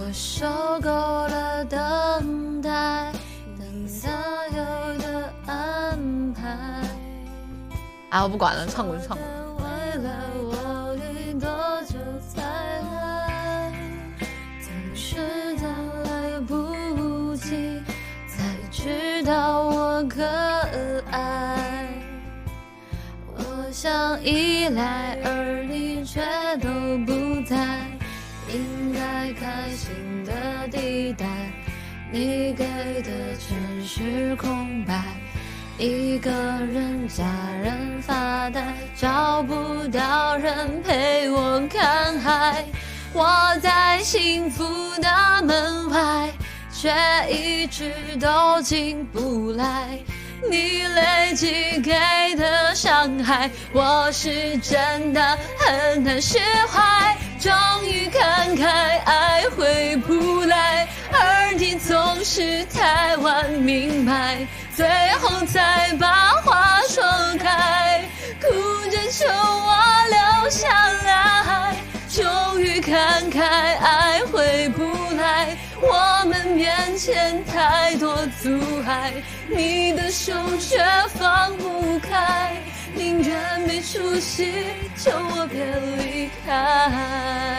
我受够了等待，等所有的安排。啊，我不管了，唱过就唱过。未来我应多久才来？总是等来不及，才知道我可爱。我想依赖，而心的地带，你给的全是空白。一个人家人发呆，找不到人陪我看海。我在幸福的门外，却一直都进不来。你累积给的伤害，我是真的很难释怀。终于看是太晚明白，最后才把话说开，哭着求我留下来。终于看开，爱回不来，我们面前太多阻碍，你的手却放不开，宁愿没出息，求我别离开。